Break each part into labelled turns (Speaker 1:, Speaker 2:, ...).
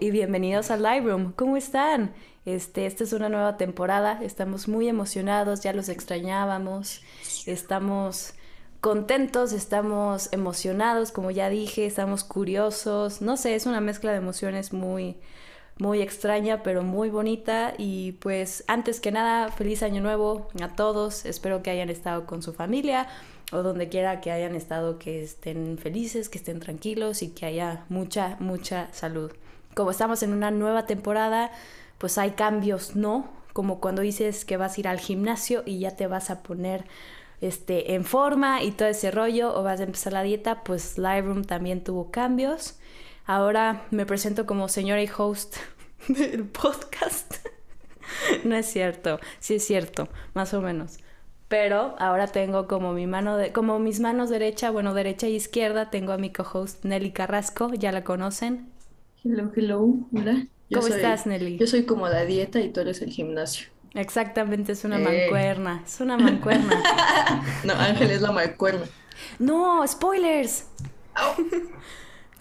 Speaker 1: Y bienvenidos al Lightroom. ¿Cómo están? Este, esta es una nueva temporada. Estamos muy emocionados, ya los extrañábamos. Estamos contentos, estamos emocionados, como ya dije, estamos curiosos. No sé, es una mezcla de emociones muy muy extraña, pero muy bonita. Y pues antes que nada, feliz año nuevo a todos. Espero que hayan estado con su familia o donde quiera que hayan estado, que estén felices, que estén tranquilos y que haya mucha, mucha salud. Como estamos en una nueva temporada, pues hay cambios, ¿no? Como cuando dices que vas a ir al gimnasio y ya te vas a poner este, en forma y todo ese rollo, o vas a empezar la dieta, pues Lightroom también tuvo cambios. Ahora me presento como señora y host del podcast. no es cierto, sí es cierto, más o menos. Pero ahora tengo como mi mano de, como mis manos derecha, bueno, derecha e izquierda, tengo a mi co-host Nelly Carrasco, ya la conocen.
Speaker 2: Hello, hello, hola.
Speaker 1: ¿Cómo estás, Nelly?
Speaker 2: Yo soy como la dieta y tú eres el gimnasio.
Speaker 1: Exactamente, es una eh. mancuerna, es una mancuerna.
Speaker 2: no, Ángel es la mancuerna.
Speaker 1: No, spoilers.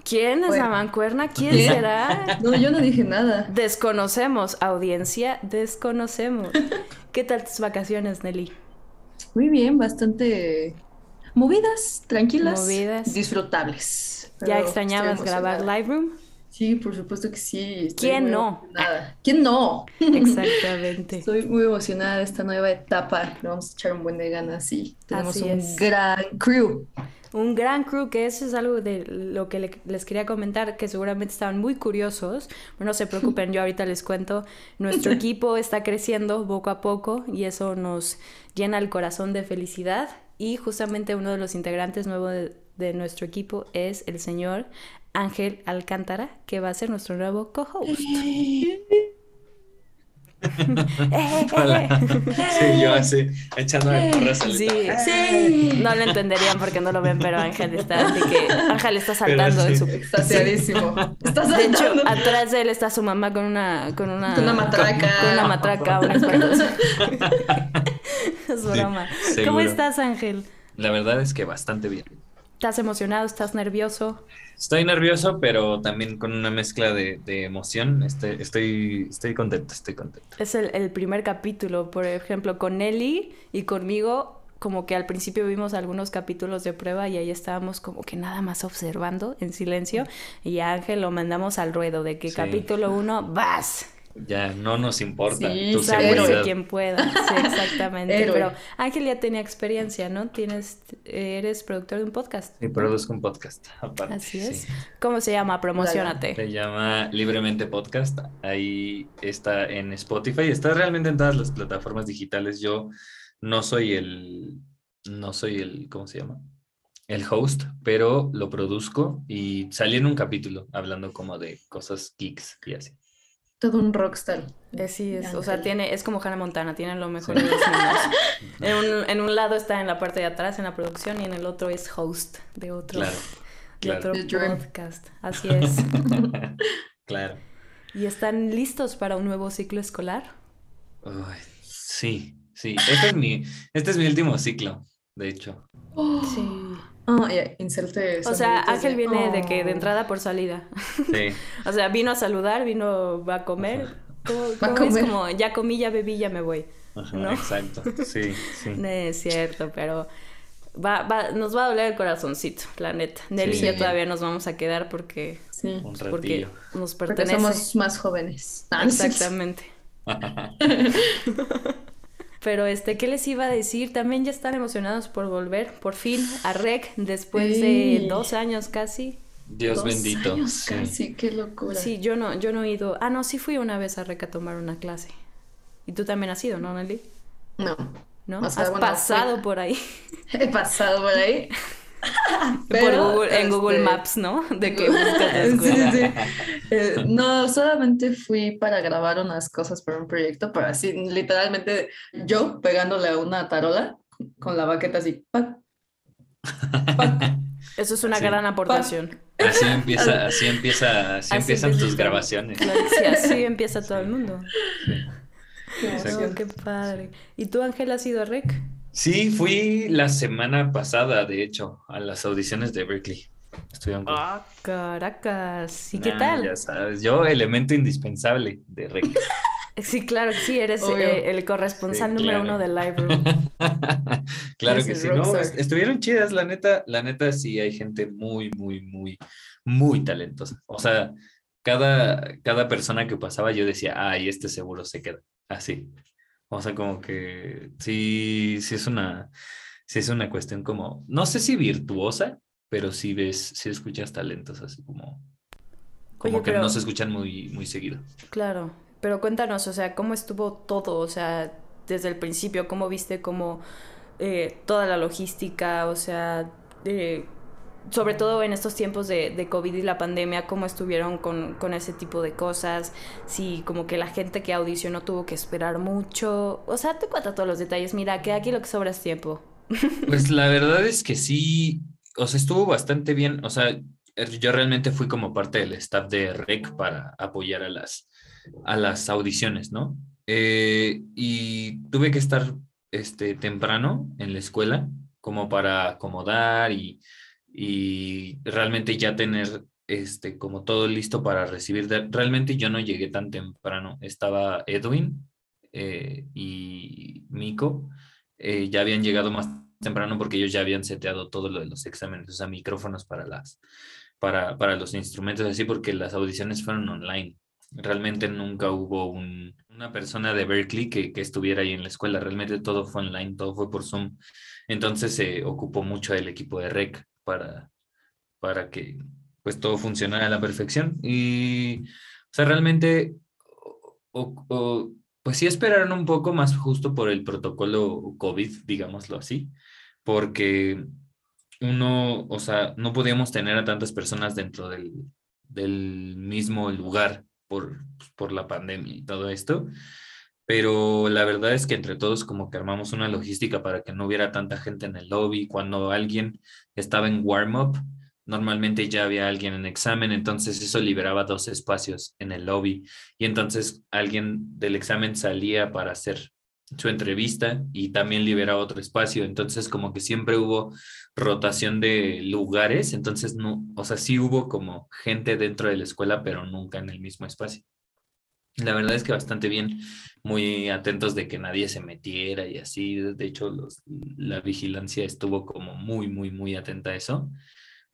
Speaker 1: ¿Quién es la mancuerna? ¿Quién será?
Speaker 2: No, yo no dije nada.
Speaker 1: Desconocemos, audiencia, desconocemos. ¿Qué tal tus vacaciones, Nelly?
Speaker 2: Muy bien, bastante movidas, tranquilas, movidas. disfrutables.
Speaker 1: ¿Ya extrañabas grabar Lightroom?
Speaker 2: Sí, por supuesto que sí.
Speaker 1: ¿Quién no?
Speaker 2: ¿Quién no?
Speaker 1: Exactamente.
Speaker 2: Estoy muy emocionada de esta nueva etapa. Le vamos a echar un buen de ganas y tenemos un gran crew.
Speaker 1: Un gran crew, que eso es algo de lo que les quería comentar, que seguramente estaban muy curiosos. Bueno, no se preocupen, yo ahorita les cuento. Nuestro equipo está creciendo poco a poco y eso nos llena el corazón de felicidad. Y justamente uno de los integrantes nuevos de, de nuestro equipo es el señor Ángel Alcántara, que va a ser nuestro nuevo co-host.
Speaker 3: Hola. Sí, yo así, echándome porras
Speaker 1: sí, sí, no lo entenderían porque no lo ven, pero Ángel está así que Ángel está saltando de su
Speaker 2: está saltadísimo.
Speaker 1: Está saltando. De hecho, atrás de él está su mamá con una con una,
Speaker 2: una matraca,
Speaker 1: con una matraca, un Es broma. ¿Cómo estás, Ángel?
Speaker 3: La verdad es que bastante bien.
Speaker 1: ¿Estás emocionado? ¿Estás nervioso?
Speaker 3: Estoy nervioso, pero también con una mezcla de, emoción. Estoy, estoy, estoy contento, estoy contento.
Speaker 1: Es el, primer capítulo, por ejemplo, con Nelly y conmigo, como que al principio vimos algunos capítulos de prueba y ahí estábamos como que nada más observando en silencio. Y a Ángel lo mandamos al ruedo de que capítulo uno, vas
Speaker 3: ya no nos importa
Speaker 1: sí, tu seguridad. quien pueda, sí, exactamente. Pero Ángel ya tenía experiencia, ¿no? Tienes, eres productor de un podcast.
Speaker 3: Sí, produzco un podcast, aparte.
Speaker 1: Así es. ¿Cómo se llama? Promocionate.
Speaker 3: Se llama Libremente Podcast. Ahí está en Spotify. Está realmente en todas las plataformas digitales. Yo no soy el, no soy el, ¿cómo se llama? El host, pero lo produzco y salí en un capítulo hablando como de cosas geeks y así
Speaker 2: todo un rockstar.
Speaker 1: Eh, sí, es, o sea, tiene, es como Hannah Montana, tiene lo mejor de los en, un, en un lado está en la parte de atrás, en la producción, y en el otro es host de otro, de otro podcast. Así es.
Speaker 3: claro.
Speaker 1: ¿Y están listos para un nuevo ciclo escolar?
Speaker 3: sí, sí. Este es, mi, este es mi último ciclo, de hecho.
Speaker 1: Sí.
Speaker 2: Oh, yeah, inserte
Speaker 1: O sea, Ángel viene de que de oh. entrada por salida. Sí. o sea, vino a saludar, vino a comer. ¿Cómo, comer? Es como, ya comí, ya bebí, ya me voy.
Speaker 3: Ajá, Exacto, sí, sí.
Speaker 1: No es cierto, pero va, va, nos va a doler el corazoncito, la neta. Nelly y yo todavía nos vamos a quedar porque,
Speaker 2: sí.
Speaker 1: porque nos pertenece.
Speaker 2: Porque somos más jóvenes.
Speaker 1: Exactamente. Pero este, ¿qué les iba a decir? También ya están emocionados por volver por fin a REC después de dos años casi.
Speaker 3: Dios bendito.
Speaker 2: Años casi, qué locura.
Speaker 1: Sí, yo no, yo no he ido. Ah, no, sí fui una vez a REC a tomar una clase. Y tú también has ido, ¿no, Nelly?
Speaker 2: No.
Speaker 1: ¿No? has pasado por ahí.
Speaker 2: He pasado por ahí.
Speaker 1: en Google este, Maps, ¿no? De que buscas
Speaker 2: eh, no, solamente fui para grabar unas cosas para un proyecto, pero así, literalmente yo pegándole a una tarola con la baqueta así.
Speaker 1: Eso es una gran aportación.
Speaker 3: Así empieza, así empieza, así, empiezan tus grabaciones.
Speaker 1: Sí, así empieza todo el mundo. qué padre. ¿Y tú, Ángel, has ido a REC?
Speaker 3: Sí, fui la semana pasada, de hecho, a las audiciones de Berkeley. Estuvieron cool.
Speaker 1: Ah, Caracas. ¿Y qué tal?
Speaker 3: Ya sabes, yo elemento indispensable de rec.
Speaker 1: Sí, claro que sí, eres eh, el corresponsal
Speaker 3: Sí,
Speaker 1: número
Speaker 3: claro.
Speaker 1: uno del Lightroom.
Speaker 3: Claro
Speaker 2: Es
Speaker 3: que sí, no, estuvieron chidas, la neta, la neta sí hay gente muy, muy, muy, muy talentosa. O sea, cada, cada persona que pasaba yo decía, ay, este seguro se queda, así. O sea, como que sí, sí es una, sí es una cuestión como, no sé si virtuosa, pero sí ves, sí escuchas talentos así como, como
Speaker 1: Oye,
Speaker 3: que
Speaker 1: pero-
Speaker 3: no se escuchan muy, muy seguido.
Speaker 1: Claro, pero cuéntanos, o sea, ¿cómo estuvo todo? O sea, desde el principio, ¿cómo viste como eh, toda la logística? O sea, eh, sobre todo en estos tiempos de, de COVID y la pandemia, ¿cómo estuvieron con, con ese tipo de cosas? Si como que la gente que audicionó tuvo que esperar mucho. O sea, te cuenta todos los detalles. Mira, que aquí lo que sobra es tiempo.
Speaker 3: Pues la verdad es que sí, o sea, estuvo bastante bien. O sea, yo realmente fui como parte del staff de REC para apoyar a las, a las audiciones, ¿no? Eh, y tuve que estar este, temprano en la escuela como para acomodar y, y realmente ya tener este, como todo listo para recibir. Realmente yo no llegué tan temprano. Estaba Edwin eh, y Miko eh, ya habían llegado más temprano porque ellos ya habían seteado todo lo de los exámenes, o sea, micrófonos para las, para, para los instrumentos, así porque las audiciones fueron online. Realmente nunca hubo un- una persona de Berkeley que, que estuviera ahí en la escuela, realmente todo fue online, todo fue por Zoom. Entonces se ocupó mucho el equipo de REC para, para que pues todo funcionara a la perfección. Y, o sea, realmente, o- o- pues sí esperaron un poco más justo por el protocolo COVID, digámoslo así, porque uno, o sea, no podíamos tener a tantas personas dentro del, del mismo lugar por, por la pandemia y todo esto. Pero la verdad es que entre todos como que armamos una logística para que no hubiera tanta gente en el lobby. Cuando alguien estaba en warm-up, normalmente ya había alguien en examen, entonces eso liberaba dos espacios en el lobby y entonces alguien del examen salía para hacer su entrevista y también liberaba otro espacio, entonces como que siempre hubo rotación de lugares, entonces no, o sea, sí hubo como gente dentro de la escuela, pero nunca en el mismo espacio. La verdad es que bastante bien, muy atentos de que nadie se metiera y así, de hecho los, la vigilancia estuvo como muy, muy, muy atenta a eso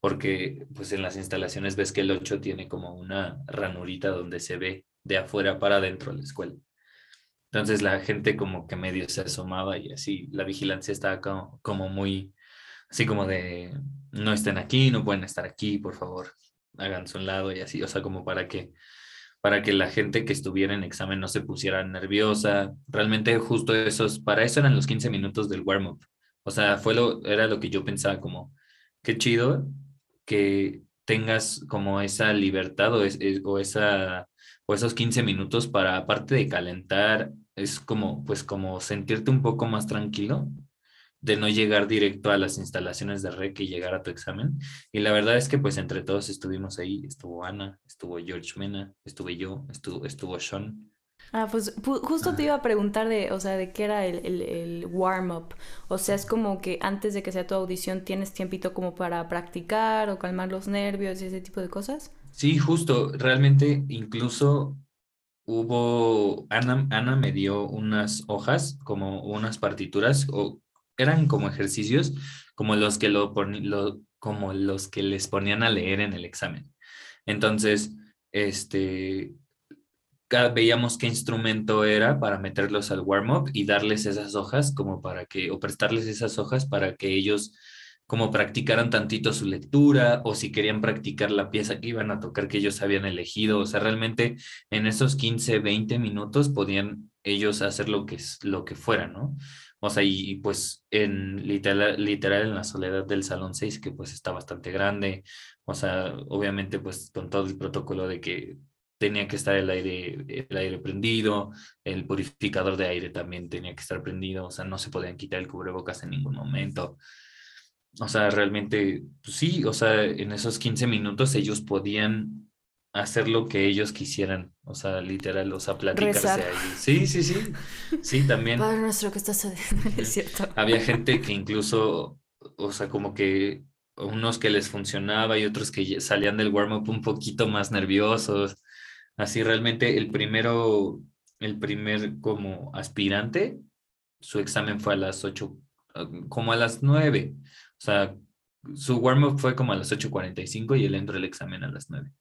Speaker 3: porque pues en las instalaciones ves que el 8 tiene como una ranurita donde se ve de afuera para adentro de la escuela. Entonces la gente como que medio se asomaba y así la vigilancia estaba como, como muy, así como de, no estén aquí, no pueden estar aquí, por favor, háganse un lado y así, o sea, como para que, para que la gente que estuviera en examen no se pusiera nerviosa. Realmente justo esos, para eso eran los 15 minutos del warm-up. O sea, fue lo, era lo que yo pensaba como, qué chido que tengas como esa libertad o, es, o esos 15 minutos para, aparte de calentar, es como, pues como sentirte un poco más tranquilo de no llegar directo a las instalaciones de REC y llegar a tu examen. Y la verdad es que pues entre todos estuvimos ahí, estuvo Ana, estuvo George Mena, estuve yo, estuvo, estuvo Sean.
Speaker 1: Ah, pues pu- justo te iba a preguntar de, o sea, de qué era el, el, el warm-up. O sea, es como que antes de que sea tu audición tienes tiempito como para practicar o calmar los nervios y ese tipo de cosas.
Speaker 3: Sí, justo, realmente incluso hubo, Ana, Ana me dio unas hojas, como unas partituras, o eran como ejercicios, como los que lo, lo- como los que les ponían a leer en el examen. Entonces, este, veíamos qué instrumento era para meterlos al warm-up y darles esas hojas como para que, o prestarles esas hojas para que ellos como practicaran tantito su lectura o si querían practicar la pieza que iban a tocar que ellos habían elegido. O sea, realmente en esos 15, 20 minutos podían ellos hacer lo que, lo que fuera, ¿no? O sea, y, pues en literal, literal en la soledad del Salón 6, que pues está bastante grande, o sea, obviamente pues con todo el protocolo de que tenía que estar el aire, el aire prendido, el purificador de aire también tenía que estar prendido, o sea, no se podían quitar el cubrebocas en ningún momento. O sea, realmente, pues sí, o sea, en esos 15 minutos ellos podían hacer lo que ellos quisieran, o sea, literal, o sea, platicarse
Speaker 1: Rezar.
Speaker 3: ahí. Sí, sí, sí, sí, también.
Speaker 1: Padre nuestro que estás es cierto.
Speaker 3: Había gente que incluso, o sea, como que unos que les funcionaba y otros que salían del warm-up un poquito más nerviosos. Así realmente el primero, el primer como aspirante, su examen fue a las 8, como a las 9. O sea, su warm-up fue como a las 8.45 y él entró el examen a las 9.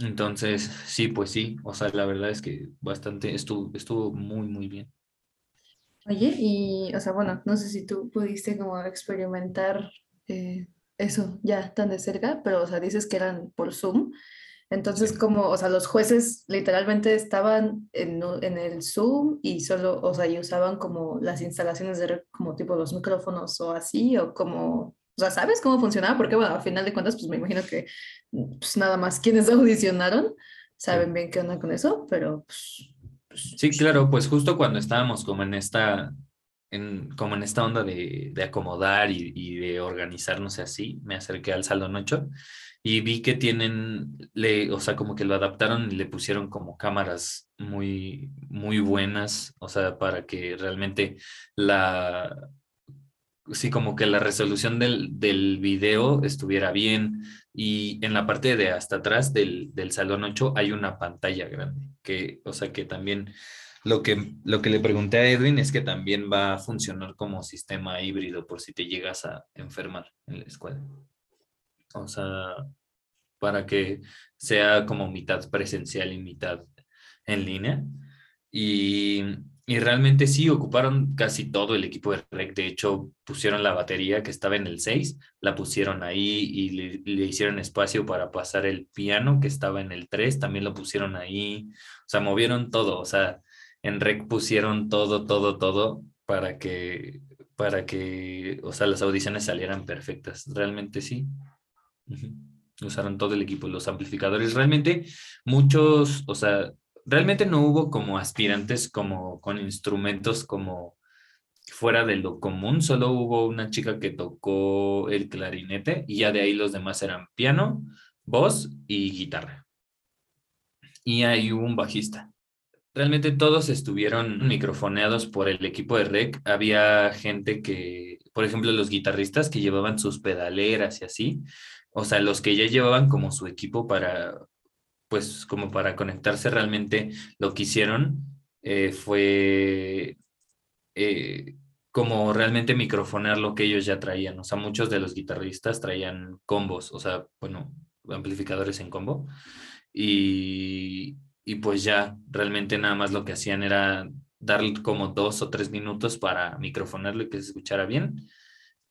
Speaker 3: Entonces, sí, pues sí, o sea, la verdad es que bastante, estuvo, estuvo muy, muy bien.
Speaker 2: Oye, y, o sea, bueno, no sé si tú pudiste como experimentar eh, eso ya tan de cerca, pero, o sea, dices que eran por Zoom. Entonces, como, o sea, los jueces literalmente estaban en, en, el Zoom y solo, o sea, y usaban como las instalaciones de, como tipo los micrófonos o así, o como, o sea, ¿sabes cómo funcionaba? Porque, bueno, a final de cuentas, pues me imagino que pues nada más quienes audicionaron saben bien qué onda con eso, pero pues,
Speaker 3: pues, Sí, claro, pues justo cuando estábamos como en esta, en, como en esta onda de, de acomodar y, y, de organizarnos así, me acerqué al Salón 8 y vi que tienen, le, o sea, como que lo adaptaron y le pusieron como cámaras muy, muy buenas, o sea, para que realmente la, sí, como que la resolución del, del video estuviera bien y en la parte de hasta atrás del, del salón 8 hay una pantalla grande, que, o sea, que también lo que, lo que le pregunté a Edwin es que también va a funcionar como sistema híbrido por si te llegas a enfermar en la escuela. O sea, para que sea como mitad presencial y mitad en línea. Y, y, realmente sí, ocuparon casi todo el equipo de REC. De hecho, pusieron la batería que estaba en el 6, la pusieron ahí y le, hicieron espacio para pasar el piano que estaba en el 3, también lo pusieron ahí. O sea, movieron todo. O sea, en REC pusieron todo, todo, todo para que, para que, o sea, las audiciones salieran perfectas. Realmente sí. Usaron todo el equipo, los amplificadores. Realmente muchos, o sea, realmente no hubo como aspirantes como con instrumentos como fuera de lo común, solo hubo una chica que tocó el clarinete y ya de ahí los demás eran piano, voz y guitarra. Y ahí hubo un bajista. Realmente todos estuvieron microfoneados por el equipo de rec. Había gente que, por ejemplo, los guitarristas que llevaban sus pedaleras y así, o sea, los que ya llevaban como su equipo para, pues como para conectarse realmente, lo que hicieron eh, fue eh, como realmente microfonear lo que ellos ya traían. O sea, muchos de los guitarristas traían combos, o sea, bueno, amplificadores en combo. Y, y pues ya realmente nada más lo que hacían era dar como dos o tres minutos para microfonearlo y que se escuchara bien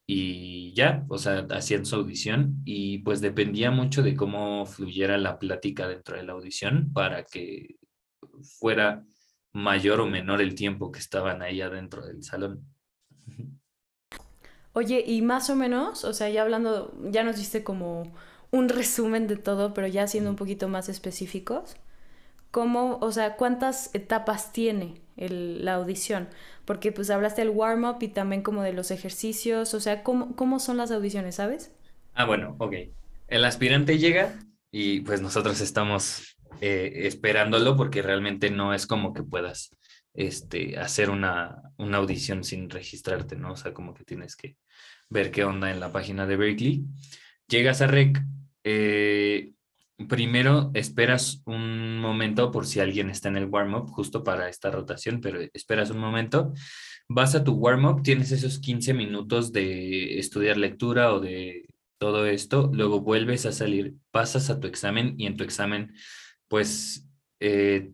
Speaker 3: y ya, o sea, hacían su audición y pues dependía mucho de cómo fluyera la plática dentro de la audición para que fuera mayor o menor el tiempo que estaban ahí adentro del salón.
Speaker 1: Oye, y más o menos, o sea, ya hablando, ya nos diste como un resumen de todo, pero ya siendo un poquito más específicos, ¿cómo, o sea, cuántas etapas tiene la audición? Porque pues hablaste del warm-up y también como de los ejercicios, o sea, ¿cómo, ¿cómo son las audiciones, sabes?
Speaker 3: Ah, bueno, ok. El aspirante llega y pues nosotros estamos eh, esperándolo porque realmente no es como que puedas este, hacer una, una audición sin registrarte, ¿no? O sea, como que tienes que ver qué onda en la página de Berkeley. Llegas a REC, eh, primero esperas un momento por si alguien está en el warm-up, justo para esta rotación, pero esperas un momento, vas a tu warm-up, tienes esos 15 minutos de estudiar lectura o de todo esto, luego vuelves a salir, pasas a tu examen y en tu examen, pues, eh,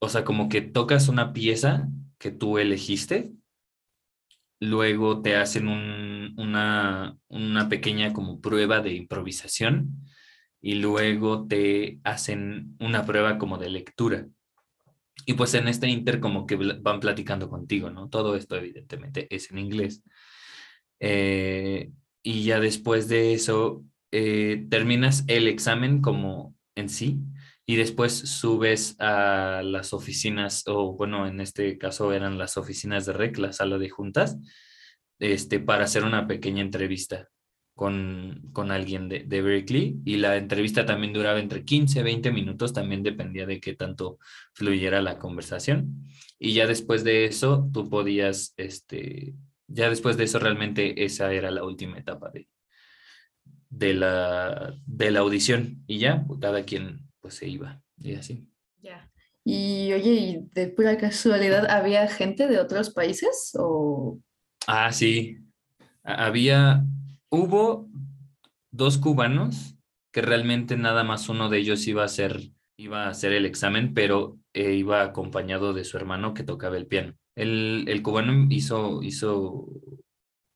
Speaker 3: o sea, como que tocas una pieza que tú elegiste, luego te hacen un, una, una pequeña como prueba de improvisación y luego te hacen una prueba como de lectura. Y pues en este inter como que van platicando contigo, ¿no? Todo esto evidentemente es en inglés. Eh, y ya después de eso eh, terminas el examen como en sí y después subes a las oficinas, o bueno, en este caso eran las oficinas de REC, la sala de juntas, este, para hacer una pequeña entrevista con, con alguien de, de, Berkeley y la entrevista también duraba entre 15 20 minutos, también dependía de qué tanto fluyera la conversación. Y ya después de eso, tú podías, este, ya después de eso realmente esa era la última etapa de, de la, de la audición y ya, pues, cada quien pues se iba y así.
Speaker 2: Ya. Y oye, ¿y de pura casualidad había gente de otros países o...?
Speaker 3: Ah, sí. Había, hubo dos cubanos que realmente nada más uno de ellos iba a hacer, iba a hacer el examen, pero eh, iba acompañado de su hermano que tocaba el piano. El, el cubano hizo, hizo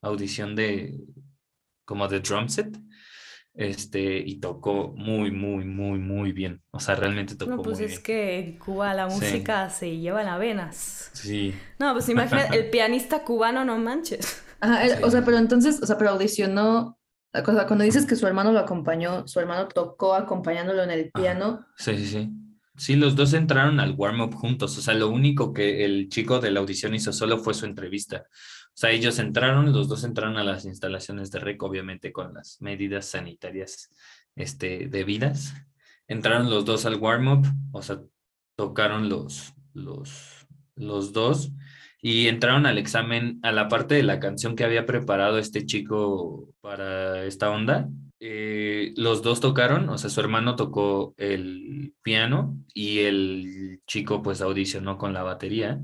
Speaker 3: audición de como de drum set este, y tocó muy, muy, muy, muy bien. O sea, realmente tocó
Speaker 1: no, pues
Speaker 3: muy
Speaker 1: es
Speaker 3: bien.
Speaker 1: que en Cuba la música se lleva en las venas.
Speaker 3: Sí.
Speaker 1: No, pues imagina, el pianista cubano, no manches.
Speaker 2: Ajá, o sea, pero entonces, o sea, pero audicionó, cuando dices que su hermano lo acompañó, su hermano tocó acompañándolo en el
Speaker 3: Ajá.
Speaker 2: piano.
Speaker 3: Sí, sí, sí. Sí, los dos entraron al warm-up juntos. O sea, lo único que el chico de la audición hizo solo fue su entrevista. O sea, ellos entraron, los dos entraron a las instalaciones de REC, obviamente con las medidas sanitarias este, debidas. Entraron los dos al warm-up, o sea, tocaron los, los, los dos y entraron al examen, a la parte de la canción que había preparado este chico para esta onda. eh, los dos tocaron, o sea, su hermano tocó el piano y el chico pues audicionó con la batería.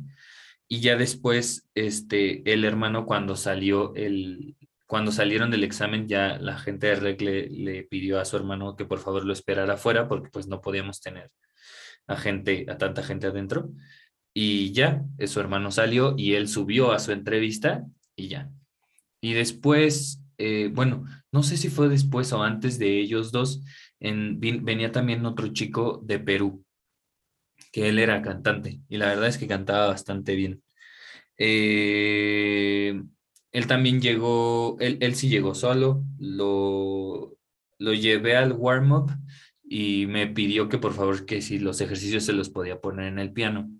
Speaker 3: Y ya después, este, el hermano cuando salió el, cuando salieron del examen, ya la gente de REC le, le pidió a su hermano que por favor lo esperara afuera porque pues no podíamos tener a gente, a tanta gente adentro. Y ya, eh, su hermano salió y él subió a su entrevista y ya. Y después, eh, bueno, no sé si fue después o antes de ellos dos, venía también otro chico de Perú, que él era cantante y la verdad es que cantaba bastante bien. Eh, él también llegó, él, él sí llegó solo, lo, lo llevé al warm-up y me pidió que por favor que si los ejercicios se los podía poner en el piano,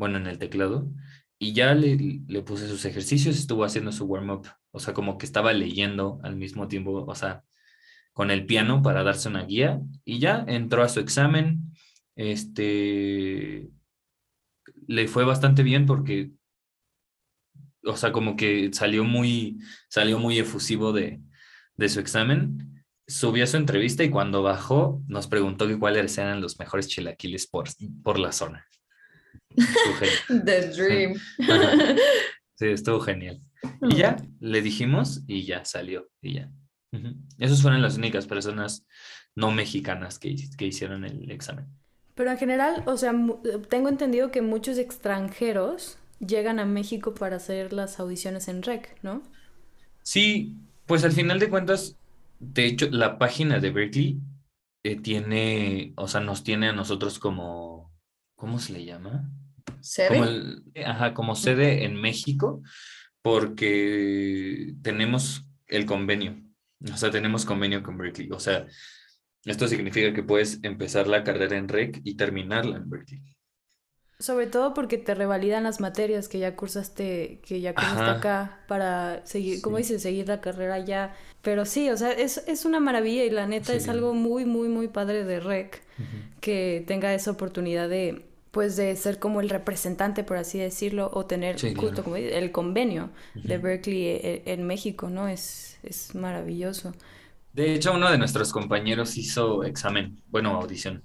Speaker 3: bueno, en el teclado, y ya le, le puse sus ejercicios, estuvo haciendo su warm-up, o sea, como que estaba leyendo al mismo tiempo, o sea, con el piano para darse una guía, y ya entró a su examen, este, le fue bastante bien porque, o sea, como que salió muy, salió muy efusivo de, de su examen. Subió a su entrevista y cuando bajó nos preguntó que cuáles eran los mejores chilaquiles por, por la zona.
Speaker 2: The Dream.
Speaker 3: Ajá. Sí, estuvo genial. Y ya, le dijimos y ya salió y ya. Esas fueron las únicas personas no mexicanas que, que hicieron el examen.
Speaker 1: Pero en general, o sea, mu- tengo entendido que muchos extranjeros llegan a México para hacer las audiciones en REC, ¿no?
Speaker 3: Sí, pues al final de cuentas, de hecho, la página de Berkeley eh, tiene, o sea, nos tiene a nosotros como, ¿cómo se le llama?
Speaker 2: ¿Sede?
Speaker 3: Como el- ajá, como sede en México, porque tenemos el convenio, o sea, tenemos convenio con Berkeley, o sea, esto significa que puedes empezar la carrera en REC y terminarla en Berkeley.
Speaker 1: Sobre todo porque te revalidan las materias que ya cursaste, que ya cursaste
Speaker 3: Ajá.
Speaker 1: acá para seguir, como
Speaker 3: Sí.
Speaker 1: dices, seguir la carrera allá. Pero sí, o sea, es, es una maravilla y la neta es algo muy, muy, muy padre de REC que tenga esa oportunidad de, pues, de ser como el representante, por así decirlo, o tener
Speaker 3: Sí,
Speaker 1: justo
Speaker 3: claro.
Speaker 1: como el convenio de. Berkeley e- en, México, ¿no? Es, es maravilloso.
Speaker 3: De hecho, uno de nuestros compañeros hizo examen, bueno, audición.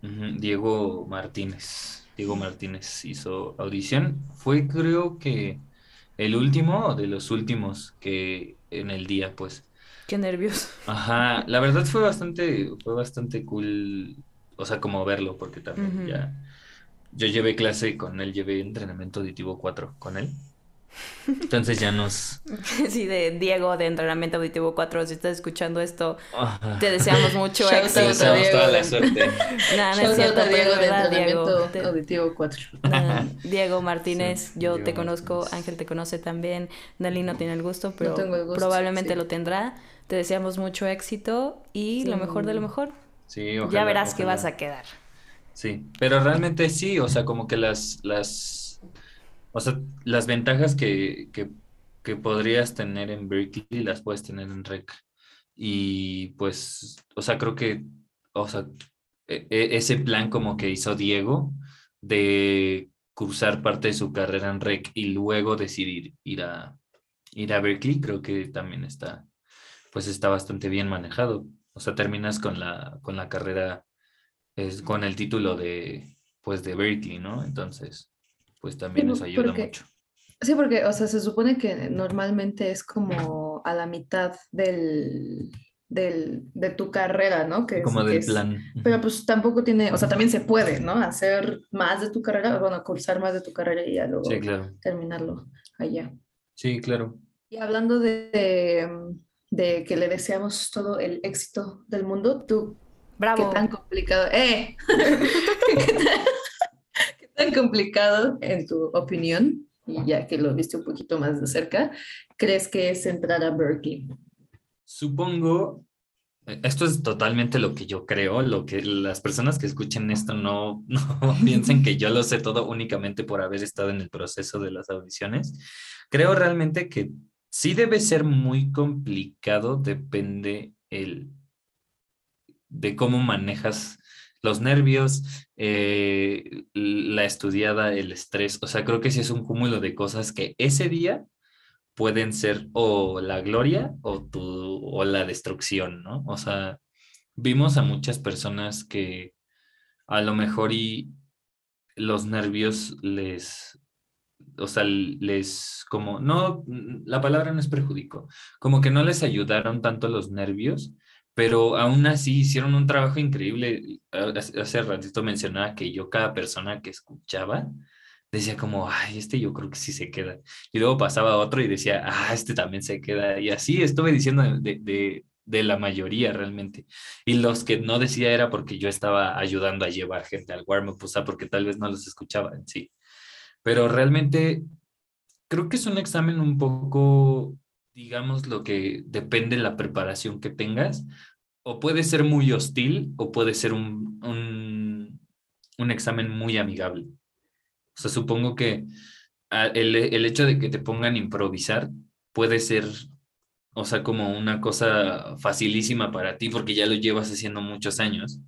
Speaker 3: Diego Martínez. Diego Martínez hizo audición. Fue creo que el último de los últimos que en el día, pues.
Speaker 1: Qué nervioso.
Speaker 3: Ajá, la verdad fue bastante, fue bastante cool, o sea, como verlo, porque también ya, yo llevé clase con él, llevé entrenamiento auditivo 4 con él. Entonces ya nos...
Speaker 1: Sí, de Diego de Entrenamiento Auditivo 4, si estás escuchando esto,
Speaker 3: Ajá.
Speaker 1: te deseamos mucho
Speaker 3: Te
Speaker 1: éxito.
Speaker 2: a
Speaker 3: deseamos
Speaker 2: Diego
Speaker 3: toda la suerte.
Speaker 1: Nada, no es cierto,
Speaker 2: Diego de
Speaker 1: Diego.
Speaker 2: entrenamiento
Speaker 1: Te-
Speaker 2: auditivo 4.
Speaker 1: nada, Diego Martínez,
Speaker 3: Sí,
Speaker 1: yo
Speaker 3: Diego
Speaker 1: te conozco,
Speaker 3: Martínez.
Speaker 1: Ángel te conoce también, Nelly no tiene el gusto, pero
Speaker 2: tengo el gusto,
Speaker 1: probablemente
Speaker 2: sí.
Speaker 1: lo tendrá. Te deseamos mucho éxito y lo mejor de lo
Speaker 2: Sí.
Speaker 1: mejor.
Speaker 3: Sí,
Speaker 1: ya
Speaker 3: ojalá,
Speaker 1: verás que
Speaker 3: ojalá.
Speaker 1: vas a quedar.
Speaker 3: Sí, pero realmente sí, o sea, como que las, las, o sea, las ventajas que, que, que podrías tener en Berkeley las puedes tener en REC. Y pues, o sea, creo que, o sea, e- e- ese plan como que hizo Diego de cursar parte de su carrera en REC y luego decidir ir a, ir a Berkeley, creo que también está, pues está bastante bien manejado. O sea, terminas con la, con la carrera, es, con el título de, pues, de Berkeley, ¿no? Entonces, pues también nos ayuda mucho.
Speaker 2: Sí, porque, o sea, se supone que normalmente es como a la mitad del, del, de tu carrera, ¿no? Que
Speaker 3: como del plan.
Speaker 2: Pero pues tampoco tiene, o sea, también se puede, ¿no? Hacer más de tu carrera, bueno, cursar más de tu carrera y ya luego terminarlo allá.
Speaker 3: Sí, claro.
Speaker 2: Y hablando de, de, que le deseamos todo el éxito del mundo, tú,
Speaker 1: Bravo.
Speaker 2: ¿qué tan complicado? ¡Eh! ¿Qué tan complicado, en tu opinión, y ya que lo viste un poquito más de cerca, crees que es entrar a Berkeley?
Speaker 3: Supongo, esto es totalmente lo que yo creo, lo que las personas que escuchen esto no, no piensen que yo lo sé todo únicamente por haber estado en el proceso de las audiciones. Creo realmente que sí debe ser muy complicado, depende el, de cómo manejas los nervios, eh, la estudiada, el estrés. O sea, creo que sí es un cúmulo de cosas que ese día pueden ser o la gloria o, tu, o la destrucción, ¿no? O sea, vimos a muchas personas que a lo mejor y los nervios les, o sea, les como, no, la palabra no es perjudico, como que no les ayudaron tanto los nervios, pero aún así hicieron un trabajo increíble. Hace ratito mencionaba que yo cada persona que escuchaba decía como, ay, este yo creo que sí se queda. Y luego pasaba otro y decía, ah, este también se queda. Y así estuve diciendo de, de, de la mayoría realmente. Y los que no decía era porque yo estaba ayudando a llevar gente al warm-up, o sea, porque tal vez no los escuchaba en sí. Pero realmente creo que es un examen un poco, digamos, lo que depende de la preparación que tengas, o puede ser muy hostil o puede ser un, un, examen muy amigable. O sea, supongo que ah, el, el, hecho de que te pongan a improvisar puede ser, o sea, como una cosa facilísima para ti porque ya lo llevas haciendo muchos años.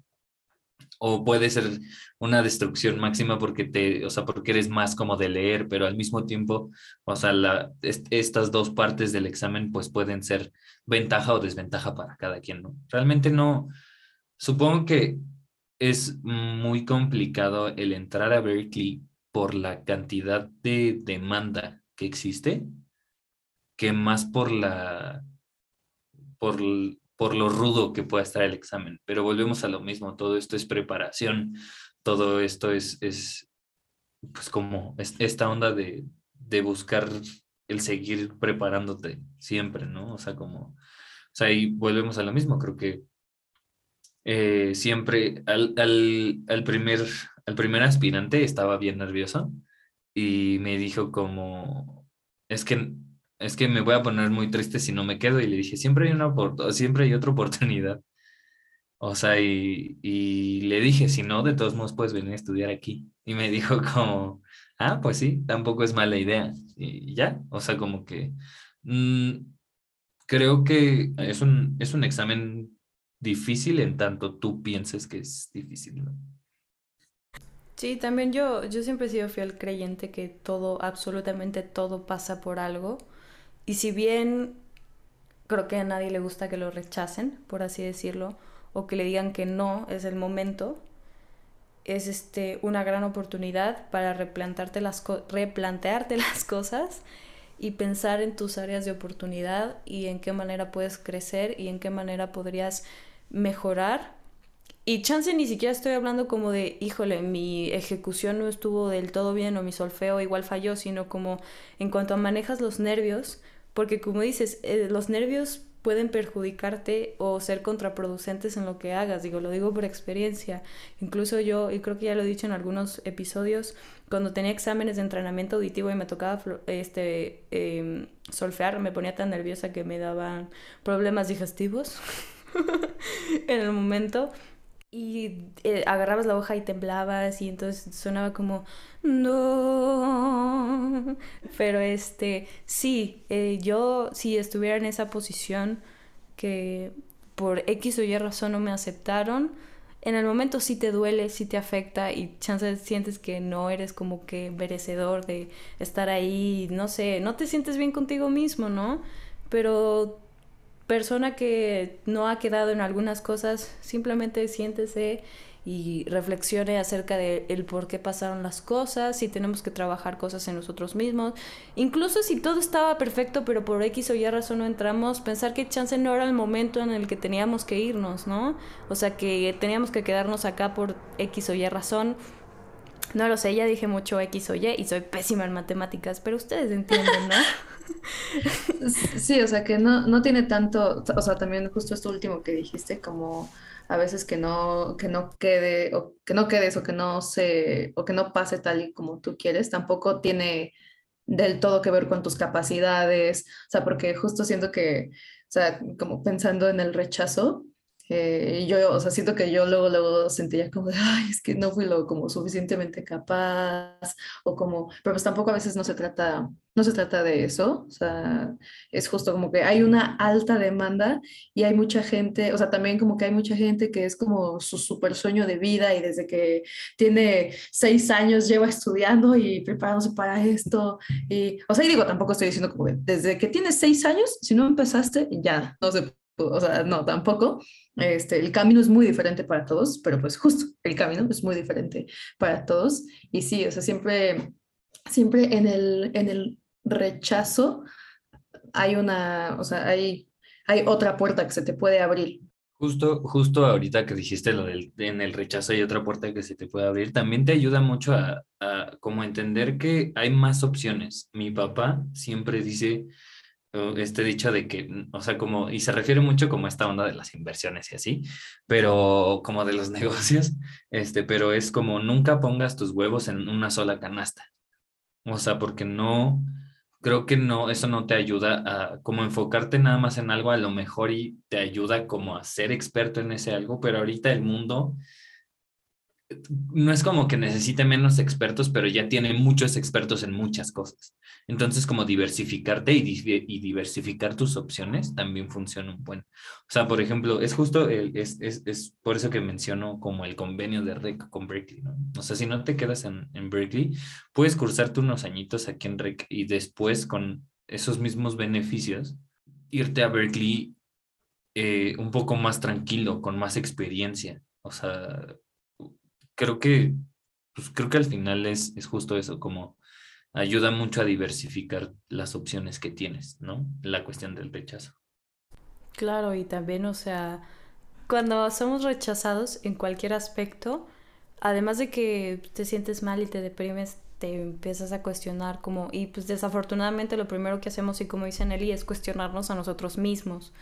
Speaker 3: O puede ser una destrucción máxima porque te, o sea, porque eres más como de leer, pero al mismo tiempo, o sea, la, estas dos partes del examen pues pueden ser ventaja o desventaja para cada quien, ¿no? Realmente no, supongo que es muy complicado el entrar a Berkeley por la cantidad de demanda que existe, que más por la, por, por lo rudo que pueda estar el examen. Pero volvemos a lo mismo, todo esto es preparación, todo esto es, es pues como esta onda de, de buscar el seguir preparándote siempre, ¿no? O sea, como, o sea, ahí volvemos a lo mismo, creo que eh, siempre al, al, al, primer, al primer aspirante estaba bien nervioso y me dijo como, es que es que me voy a poner muy triste si no me quedo. Y le dije, siempre hay, una siempre hay otra oportunidad. O sea, y, y, le dije, si no, de todos modos puedes venir a estudiar aquí. Y me dijo como, ah, pues sí, tampoco es mala idea. Y ya, o sea, como que mmm, creo que es un, es un examen difícil en tanto tú pienses que es difícil, ¿no?
Speaker 1: Sí, también yo, yo siempre he sido fiel creyente que todo, absolutamente todo pasa por algo. Y si bien creo que a nadie le gusta que lo rechacen, por así decirlo, o que le digan que no es el momento, es este, una gran oportunidad para replantearte las, replantearte las cosas y pensar en tus áreas de oportunidad y en qué manera puedes crecer y en qué manera podrías mejorar. Y chance ni siquiera estoy hablando como de, híjole, mi ejecución no estuvo del todo bien o mi solfeo igual falló, sino como en cuanto a manejas los nervios, porque como dices, eh, los nervios pueden perjudicarte o ser contraproducentes en lo que hagas. Digo, lo digo por experiencia. Incluso yo, y creo que ya lo he dicho en algunos episodios, cuando tenía exámenes de entrenamiento auditivo y me tocaba este, em, solfear, me ponía tan nerviosa que me daban problemas digestivos en el momento y eh, agarrabas la hoja y temblabas y entonces sonaba como no pero este sí eh, yo si estuviera en esa posición que por X o Y razón no me aceptaron en el momento sí te duele, sí te afecta y chances sientes que no eres como que merecedor de estar ahí, no sé, no te sientes bien contigo mismo, ¿no? Pero persona que no ha quedado en algunas cosas, simplemente siéntese y reflexione acerca de el por qué pasaron las cosas, si tenemos que trabajar cosas en nosotros mismos, incluso si todo estaba perfecto pero por X o Y razón no entramos, pensar que chance no era el momento en el que teníamos que irnos, ¿no? O sea, que teníamos que quedarnos acá por X o Y razón. No lo sé, ya dije mucho X o Y y soy pésima en matemáticas, pero ustedes entienden, ¿no?
Speaker 2: Sí, o sea que no, no tiene tanto, o sea, también justo esto último que dijiste, como a veces que no, que no quede, o que no quedes, o que no se, o que no pase tal y como tú quieres, tampoco tiene del todo que ver con tus capacidades, o sea, porque justo siento que, o sea, como pensando en el rechazo, eh, yo, o sea, siento que yo luego, luego sentía como de, ay, es que no fui lo como suficientemente capaz, o como, pero pues tampoco a veces no se trata, no se trata de eso, o sea, es justo como que hay una alta demanda y hay mucha gente, o sea, también como que hay mucha gente que es como su super sueño de vida y desde que tiene seis años lleva estudiando y preparándose para esto, y, o sea, y digo, tampoco estoy diciendo como desde que tienes seis años, si no empezaste, ya, no sé, o sea, no, tampoco, este, el camino es muy diferente para todos, pero pues justo el camino es muy diferente para todos. Y sí, o sea, siempre, siempre en el, en el rechazo hay una, o sea, hay, hay otra puerta que se te puede abrir.
Speaker 3: Justo, justo ahorita que dijiste lo del en el rechazo hay otra puerta que se te puede abrir, también te ayuda mucho a, a como entender que hay más opciones. Mi papá siempre dice, este dicho de que, o sea, como, y se refiere mucho como a esta onda de las inversiones y así, pero como de los negocios, este, pero es como nunca pongas tus huevos en una sola canasta. O sea, porque no, creo que no, eso no te ayuda a como enfocarte nada más en algo a lo mejor y te ayuda como a ser experto en ese algo, pero ahorita el mundo no es como que necesite menos expertos, pero ya tiene muchos expertos en muchas cosas. Entonces, como diversificarte y, diversificar tus opciones también funciona un buen. O sea, por ejemplo, es justo, es, es, por eso que menciono como el convenio de REC con Berkeley, ¿no? O sea, si no te quedas en, en Berkeley, puedes cursarte unos añitos aquí en REC y después con esos mismos beneficios, irte a Berkeley eh, un poco más tranquilo, con más experiencia. O sea, creo que, pues creo que al final es, es justo eso, como ayuda mucho a diversificar las opciones que tienes, ¿no? La cuestión del rechazo.
Speaker 1: Claro, y también, o sea, cuando somos rechazados en cualquier aspecto, además de que te sientes mal y te deprimes, te empiezas a cuestionar como, y pues desafortunadamente lo primero que hacemos, y como dice Nelly, es cuestionarnos a nosotros mismos,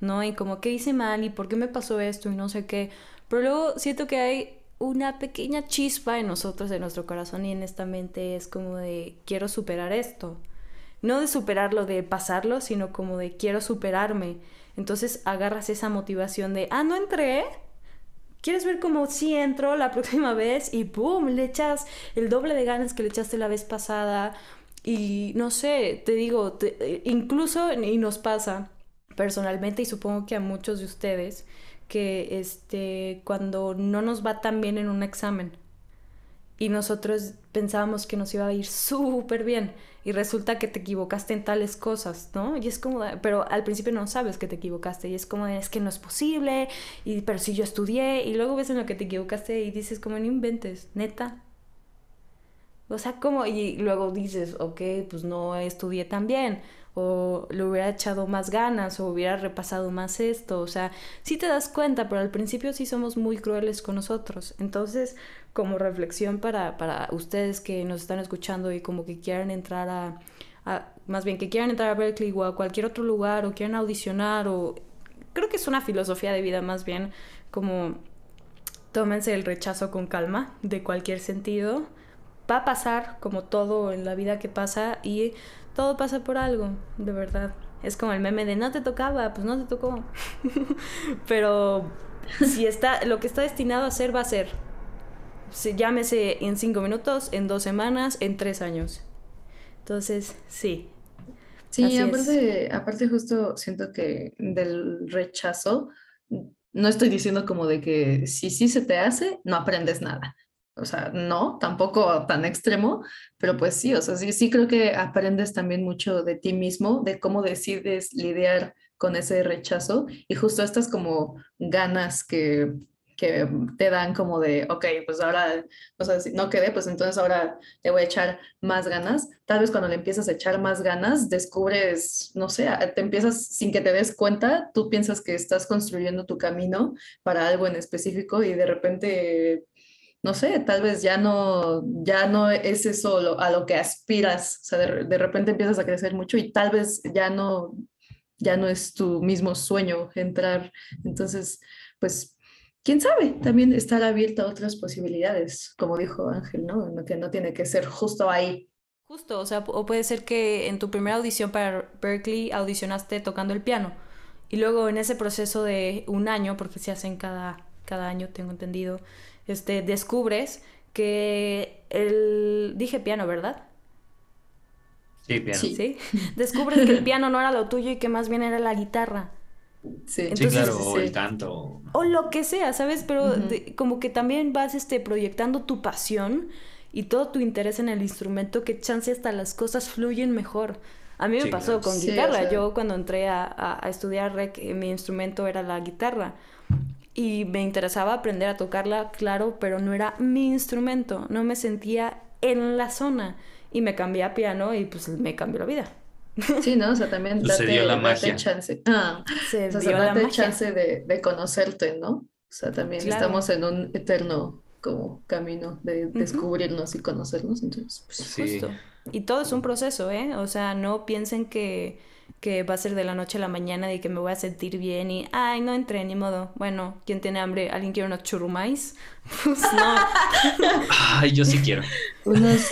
Speaker 1: ¿no? Y como, ¿qué hice mal? ¿Y por qué me pasó esto? Y no sé qué. Pero luego siento que hay una pequeña chispa en nosotros, en nuestro corazón y en esta mente es como de quiero superar esto. No de superarlo, de pasarlo, sino como de quiero superarme. Entonces agarras esa motivación de, ah, no entré. ¿Quieres ver cómo sí entro la próxima vez? Y ¡boom! Le echas el doble de ganas que le echaste la vez pasada. Y no sé, te digo, incluso, y nos pasa personalmente, y supongo que a muchos de ustedes, que este, cuando no nos va tan bien en un examen y nosotros pensábamos que nos iba a ir súper bien y resulta que te equivocaste en tales cosas, ¿no? Y es como, pero al principio no sabes que te equivocaste y es como, es que no es posible, y, pero si yo estudié y luego ves en lo que te equivocaste y dices como, no inventes, neta. O sea, como, y luego dices, ok, pues no estudié tan bien o le hubiera echado más ganas o hubiera repasado más esto, o sea, sí te das cuenta, pero al principio sí somos muy crueles con nosotros. Entonces, como reflexión para, para ustedes que nos están escuchando y como que quieran entrar a, a, más bien que quieran entrar a Berkeley o a cualquier otro lugar o quieran audicionar o creo que es una filosofía de vida más bien como tómense el rechazo con calma de cualquier sentido. Va a pasar como todo en la vida que pasa y todo pasa por algo, de verdad. Es como el meme de no te tocaba, pues no te tocó. Pero si está, lo que está destinado a ser, va a ser. Se, llámese en cinco minutos, en dos semanas, en tres años. Entonces, sí.
Speaker 2: Sí, aparte, aparte justo siento que del rechazo, no estoy diciendo como de que si sí se te hace, no aprendes nada o sea, no, tampoco tan extremo, pero pues sí, o sea, sí, sí creo que aprendes también mucho de ti mismo, de cómo decides lidiar con ese rechazo y justo estas como ganas que, que te dan como de, ok, pues ahora, o sea, si no quedé, pues entonces ahora le voy a echar más ganas. Tal vez cuando le empiezas a echar más ganas, descubres, no sé, te empiezas sin que te des cuenta, tú piensas que estás construyendo tu camino para algo en específico y de repente no sé, tal vez ya no, ya no es eso a lo que aspiras, o sea, de, repente empiezas a crecer mucho y tal vez ya no, ya no es tu mismo sueño entrar, entonces, pues, quién sabe, también estar abierta a otras posibilidades, como dijo Ángel, ¿no? Que no tiene que ser justo ahí.
Speaker 1: Justo, o sea, o puede ser que en tu primera audición para Berkeley audicionaste tocando el piano y luego en ese proceso de un año, porque se hacen cada, cada año, tengo entendido, este, descubres que el... Dije piano, ¿verdad?
Speaker 3: Sí, piano.
Speaker 1: Sí. Descubres que el piano no era lo tuyo y que más bien era la guitarra.
Speaker 3: Sí, claro, o el canto.
Speaker 1: O lo que sea, ¿sabes? Pero como que también vas este, proyectando tu pasión y todo tu interés en el instrumento, que chance hasta las cosas fluyen mejor. A mí me pasó con guitarra. Yo cuando entré a, a, estudiar rec, eh, mi instrumento era la guitarra y me interesaba aprender a tocarla, claro, pero no era mi instrumento, no me sentía en la zona y me cambié a piano y pues me cambió la vida.
Speaker 2: Sí, ¿no? O sea, también
Speaker 3: date, la magia.
Speaker 2: chance. Ah, Se o sea, date chance de, de, conocerte, ¿no? O sea, también estamos en un eterno como camino de descubrirnos y conocernos, entonces, pues,
Speaker 3: sí. Justo.
Speaker 1: Y todo es un proceso, ¿eh? O sea, no piensen que que va a ser de la noche a la mañana y que me voy a sentir bien y, ay, no entré, ni modo. Bueno, ¿quién tiene hambre? ¿Alguien quiere unos churrumais? Pues no.
Speaker 3: ay, yo sí quiero.
Speaker 2: Unos,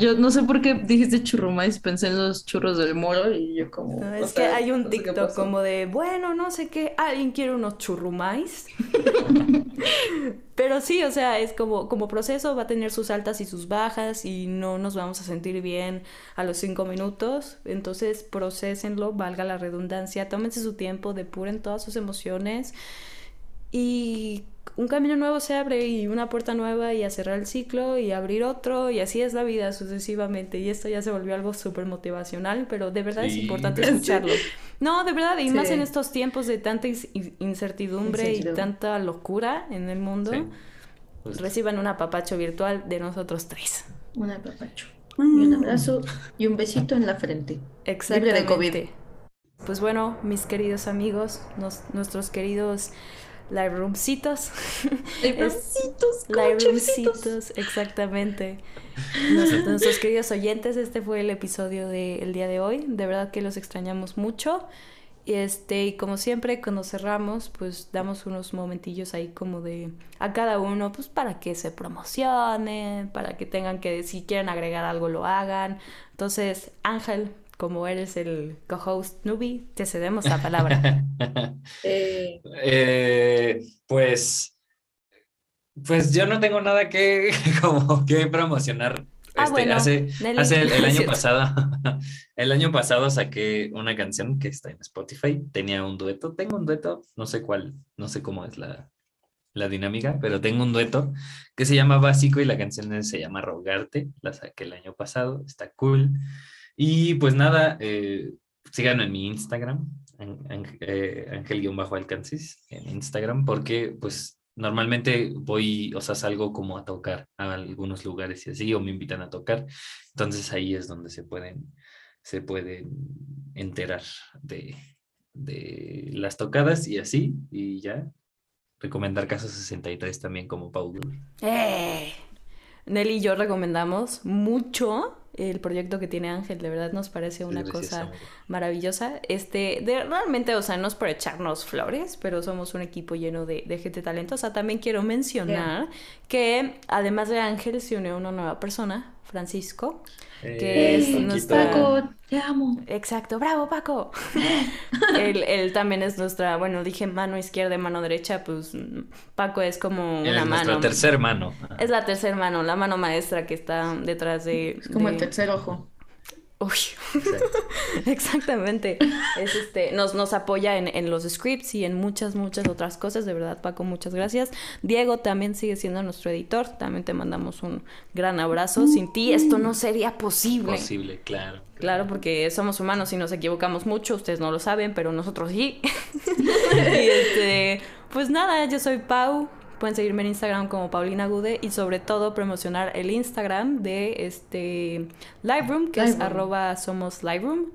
Speaker 2: yo no sé por qué dijiste churrumais, pensé en los churros del moro y yo como...
Speaker 1: es que hay un TikTok como de, bueno, no sé qué, ¿alguien quiere unos churrumais? Pero sí, o sea, es como, como proceso, va a tener sus altas y sus bajas y no nos vamos a sentir bien a los cinco minutos. Entonces, procesenlo, valga la redundancia, tómense su tiempo, depuren todas sus emociones y un camino nuevo se abre y una puerta nueva y a cerrar el ciclo y abrir otro y así es la vida sucesivamente. Y esto ya se volvió algo súper motivacional pero de verdad es importante escucharlo. No de verdad y más en estos tiempos de tanta incertidumbre y tanta locura en el mundo reciban un apapacho virtual de nosotros tres.
Speaker 2: Un apapacho. Y un abrazo y un besito en la frente.
Speaker 1: Exactamente de COVID. Pues bueno mis queridos amigos nuestros queridos live roomcitos.
Speaker 2: Live
Speaker 1: roomcitos. exactamente. Nuestros, queridos oyentes, este fue el episodio del día de hoy. De verdad que los extrañamos mucho. Y este, y como siempre, cuando cerramos, pues damos unos momentillos ahí como de a cada uno, pues para que se promocionen, para que tengan que, si quieren agregar algo, lo hagan. Entonces, Ángel, como eres el co-host Nubi, te cedemos la palabra.
Speaker 3: Eh. Eh, pues, pues yo no tengo nada que, como que promocionar.
Speaker 1: Ah, este,
Speaker 3: hace, hace el, año pasado, el año pasado saqué una canción que está en Spotify, tenía un dueto, tengo un dueto, no sé cuál, no sé cómo es la, la dinámica, pero tengo un dueto que se llama Básico y la canción se llama Rogarte, la saqué el año pasado, está cool. Y pues nada, eh, síganme en mi Instagram, eh, Ángel-Alcancis, en Instagram, porque pues normalmente voy, o sea, salgo como a tocar a algunos lugares y así, o me invitan a tocar. Entonces ahí es donde se pueden, se pueden enterar de, de las tocadas y así, y ya. Recomendar Caso 63 también como Paulo.
Speaker 1: ¡Eh! Nelly y yo recomendamos mucho el proyecto que tiene Ángel, de verdad nos parece una cosa maravillosa. Este, de, realmente, o sea, no es por echarnos flores, pero somos un equipo lleno de, de gente talentosa. También quiero mencionar que además de Ángel se unió una nueva persona, Francisco, que es nuestra...
Speaker 2: Paco, te amo.
Speaker 1: Exacto, bravo Paco. él, también es nuestra, bueno, dije mano izquierda y mano derecha, pues Paco es como una
Speaker 3: es
Speaker 1: mano.
Speaker 3: la tercer mano.
Speaker 1: Es la tercera mano, la mano maestra que está detrás de...
Speaker 2: Es como el tercer ojo.
Speaker 1: Uy, exactamente. Es este, nos, nos apoya en, en, los scripts y en muchas, muchas otras cosas. De verdad, Paco, muchas gracias. Diego también sigue siendo nuestro editor. También te mandamos un gran abrazo. Sin ti esto no sería posible.
Speaker 3: Posible, claro.
Speaker 1: Claro, porque somos humanos y nos equivocamos mucho. Ustedes no lo saben, pero nosotros sí. y este, pues nada, yo soy Pau. Pueden seguirme en Instagram como Paulina Gude y sobre todo promocionar el Instagram de este Liveroom, que es arroba somos Liveroom.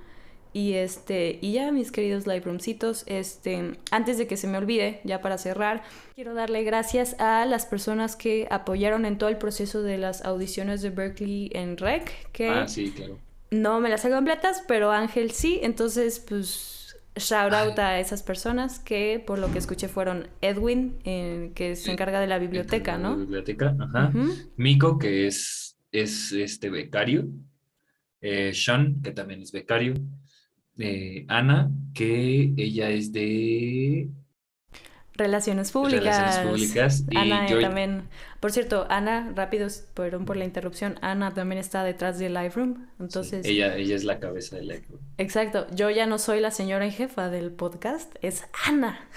Speaker 1: Y este, y ya mis queridos Liveroomcitos, este, antes de que se me olvide, ya para cerrar, quiero darle gracias a las personas que apoyaron en todo el proceso de las audiciones de Berkeley en REC, que
Speaker 3: ah, sí, claro.
Speaker 1: no me las hago completas, pero Ángel sí, entonces pues Shout out a esas personas que, por lo que escuché, fueron Edwin, eh, que se encarga de la biblioteca, ¿no?
Speaker 3: La biblioteca, ajá. Miko, que es, es este becario. Eh, Sean, que también es becario. Eh, Ana, que ella es de
Speaker 1: Relaciones públicas.
Speaker 3: Relaciones públicas.
Speaker 1: Y Ana también. Por cierto, Ana, rápido, perdón por la interrupción. Ana también está detrás de Liveroom. Entonces.
Speaker 3: ella, ella es la cabeza de Liveroom.
Speaker 1: Exacto. Yo ya no soy la señora en jefa del podcast, es Ana.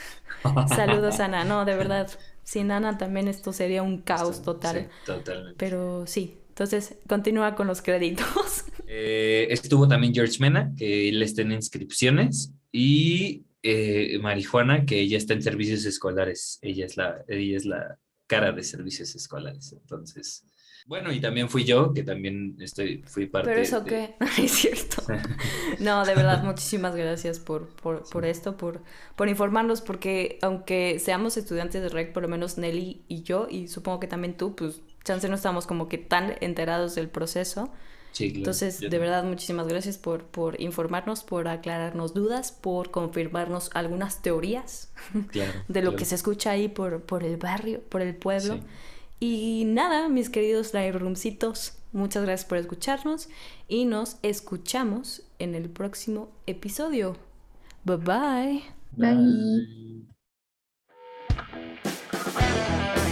Speaker 1: Saludos, Ana. No, de verdad. Sin Ana también esto sería un caos total.
Speaker 3: Sí, totalmente.
Speaker 1: Pero sí. Entonces, continúa con los créditos.
Speaker 3: Eh, estuvo también George Mena, que él está en inscripciones. Y eh, Marijuana, que ella está en servicios escolares. Ella es, la, ella es la cara de servicios escolares. Entonces, bueno, y también fui yo, que también estoy, fui parte
Speaker 1: Pero eso qué, es cierto. no, de verdad, muchísimas gracias por, por, por, esto, por, por informarnos, porque aunque seamos estudiantes de REC, por lo menos Nelly y yo, y supongo que también tú, pues chance no estamos como que tan enterados del proceso. Entonces, de verdad, muchísimas gracias por, por informarnos, por aclararnos dudas, por confirmarnos algunas teorías de lo que se escucha ahí por, por el barrio, por el pueblo. Y nada, mis queridos Live muchas gracias por escucharnos y nos escuchamos en el próximo episodio. Bye. Bye.
Speaker 2: bye.